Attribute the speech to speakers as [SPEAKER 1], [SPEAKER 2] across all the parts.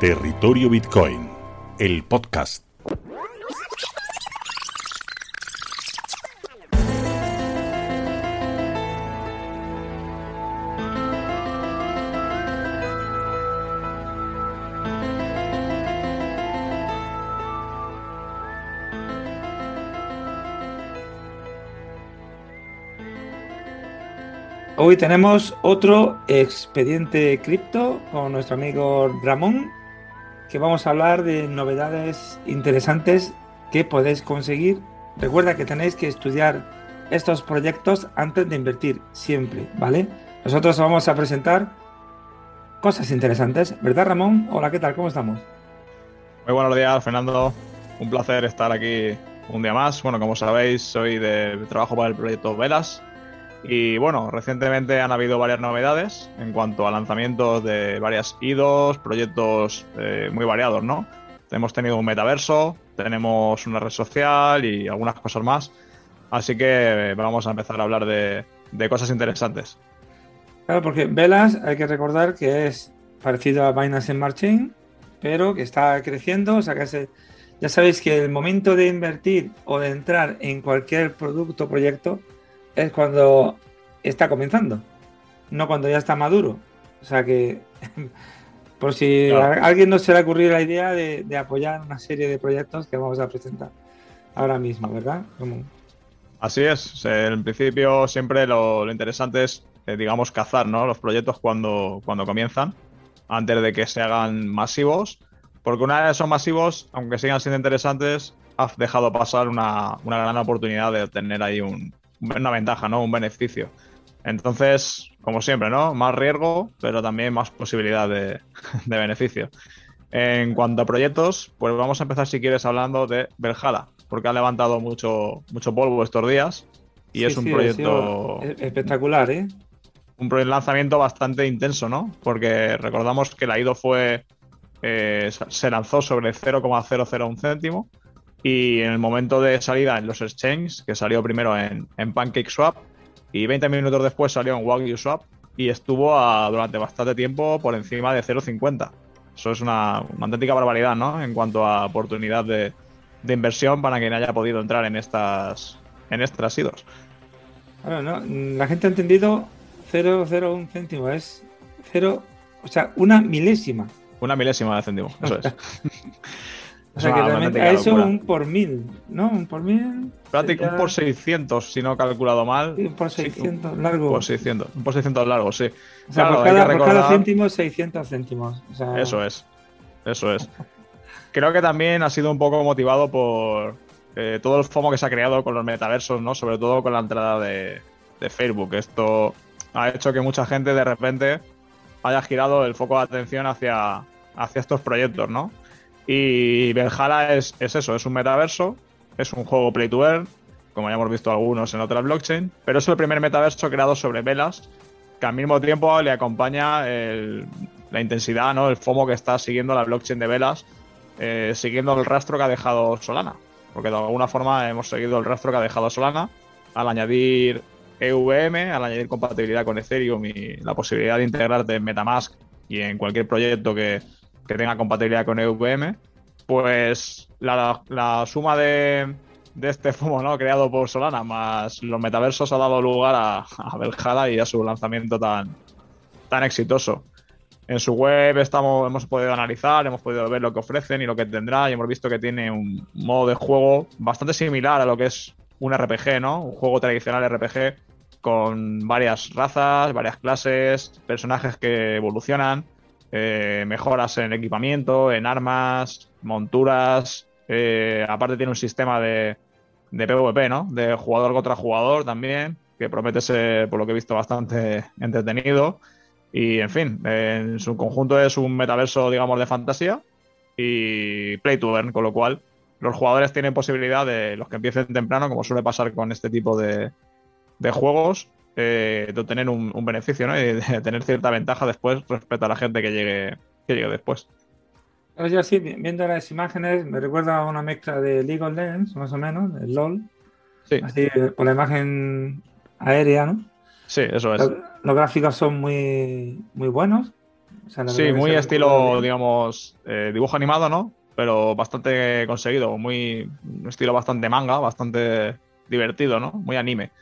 [SPEAKER 1] Territorio Bitcoin, el podcast.
[SPEAKER 2] Hoy tenemos otro expediente cripto con nuestro amigo Ramón, que vamos a hablar de novedades interesantes que podéis conseguir. Recuerda que tenéis que estudiar estos proyectos antes de invertir, siempre, ¿vale? Nosotros vamos a presentar cosas interesantes, ¿verdad Ramón? Hola, ¿qué tal? ¿Cómo estamos?
[SPEAKER 3] Muy buenos días, Fernando. Un placer estar aquí un día más. Bueno, como sabéis, soy de trabajo para el proyecto Velas, y bueno, recientemente han habido varias novedades en cuanto a lanzamientos de varias IDOs, proyectos eh, muy variados, ¿no? Hemos tenido un metaverso, tenemos una red social y algunas cosas más. Así que vamos a empezar a hablar de, cosas interesantes.
[SPEAKER 2] Claro, porque Velas hay que recordar que es parecido a Binance Smart Chain, pero que está creciendo. O sea que ya sabéis que el momento de invertir o de entrar en cualquier producto o proyecto es cuando está comenzando, no cuando ya está maduro. O sea que, por si a alguien no se le ha ocurrido la idea de, apoyar una serie de proyectos que vamos a presentar ahora mismo, ¿verdad?
[SPEAKER 3] Así es. En principio siempre lo, interesante es, eh, digamos, cazar ¿no? los proyectos cuando, cuando comienzan, antes de que se hagan masivos. Porque una vez son masivos, aunque sigan siendo interesantes, has dejado pasar una, una gran oportunidad de obtener ahí un, una ventaja, ¿no? Un beneficio. Entonces, como siempre, ¿no? Más riesgo, pero también más posibilidad de, beneficio. En cuanto a proyectos, pues vamos a empezar, si quieres, hablando de Beljala, porque ha levantado mucho, mucho polvo estos días y es un proyecto
[SPEAKER 2] espectacular, ¿eh?
[SPEAKER 3] Un lanzamiento bastante intenso, ¿no? Porque recordamos que la IDO fue eh, se lanzó sobre 0,001 céntimo y en el momento de salida en los exchanges, que salió primero en, en PancakeSwap y 20 minutos después salió en Wagyu Swap y estuvo durante bastante tiempo por encima de 0,50. Eso es una, auténtica barbaridad, ¿no? En cuanto a oportunidad de, inversión para quien haya podido entrar en estas en estas IDOs.
[SPEAKER 2] ¿no? La gente ha entendido 0,01 céntimo, es 0, o sea, una milésima.
[SPEAKER 3] Una milésima de céntimo, eso es.
[SPEAKER 2] O sea que realmente a eso un por mil, ¿no? Un por mil.
[SPEAKER 3] Prácticamente un por 600, si no he calculado mal.
[SPEAKER 2] Sí, un por 600 largo.
[SPEAKER 3] Por 600, un por 600 largo, sí.
[SPEAKER 2] O sea, por, cada, céntimo, 600 céntimos.
[SPEAKER 3] Eso es. Eso es. Creo que también ha sido un poco motivado por eh, todo el FOMO que se ha creado con los metaversos, ¿no? Sobre todo con la entrada de, de Facebook. Esto ha hecho que mucha gente de repente haya girado el foco de atención hacia, hacia estos proyectos, ¿no? Y Belhala es, eso, es un metaverso, es un juego play to earn, como ya hemos visto algunos en otras blockchain, pero es el primer metaverso creado sobre velas, que al mismo tiempo le acompaña la intensidad, ¿no? el FOMO que está siguiendo la blockchain de velas, eh, siguiendo el rastro que ha dejado Solana. Porque de alguna forma hemos seguido el rastro que ha dejado Solana al añadir EVM, al añadir compatibilidad con Ethereum y la posibilidad de integrarte en Metamask y en cualquier proyecto que, que tenga compatibilidad con EVM, pues la, suma de, este FOMO ¿no? creado por Solana más los metaversos ha dado lugar a, a y a su lanzamiento tan, tan exitoso. En su web estamos, hemos podido analizar, hemos podido ver lo que ofrecen y lo que tendrá y hemos visto que tiene un modo de juego bastante similar a lo que es un RPG, ¿no? Un juego tradicional RPG con varias razas, varias clases, personajes que evolucionan eh, mejoras en equipamiento, en armas, monturas. Eh, aparte tiene un sistema de, PvP, ¿no? De jugador contra jugador también, que promete ser, por lo que he visto, bastante entretenido. Y, en fin, en su conjunto es un metaverso, digamos, de fantasía y play to earn, con lo cual los jugadores tienen posibilidad de, los que empiecen temprano, como suele pasar con este tipo de, de juegos, eh, de obtener un, beneficio ¿no? y de tener cierta ventaja después respecto a la gente que llegue, que llegue después.
[SPEAKER 2] Yo sí, viendo las imágenes, me recuerda a una mezcla de League of Legends, más o menos, el LOL. Sí. Así, por la imagen aérea, ¿no?
[SPEAKER 3] Sí, eso es.
[SPEAKER 2] Los, gráficos son muy, muy buenos.
[SPEAKER 3] sí, muy estilo, digamos, eh, dibujo animado, ¿no? Pero bastante conseguido, muy un estilo bastante manga, bastante divertido, ¿no? Muy anime.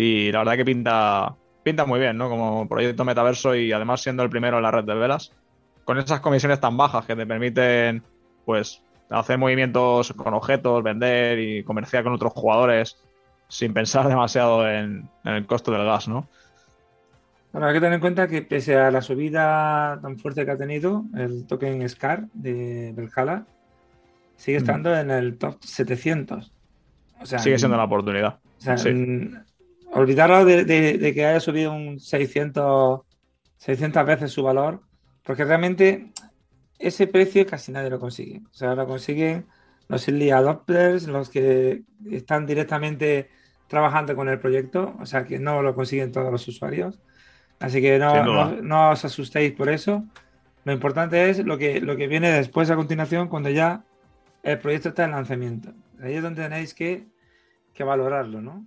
[SPEAKER 3] Y la verdad que pinta, pinta muy bien, ¿no? Como proyecto metaverso y además siendo el primero en la red de velas, con esas comisiones tan bajas que te permiten, pues, hacer movimientos con objetos, vender y comerciar con otros jugadores sin pensar demasiado en, el costo del gas, ¿no?
[SPEAKER 2] Bueno, hay que tener en cuenta que pese a la subida tan fuerte que ha tenido el token SCAR de Belhala, sigue estando en el top 700.
[SPEAKER 3] sigue siendo la oportunidad.
[SPEAKER 2] O olvidarlo de, que haya subido un 600, 600 veces su valor, porque realmente ese precio casi nadie lo consigue. O sea, lo consiguen los early adopters, los que están directamente trabajando con el proyecto, o sea que no lo consiguen todos los usuarios. Así que no, os asustéis por eso. Lo importante es lo que, lo que viene después a continuación cuando ya el proyecto está en lanzamiento. Ahí es donde tenéis que, valorarlo, ¿no?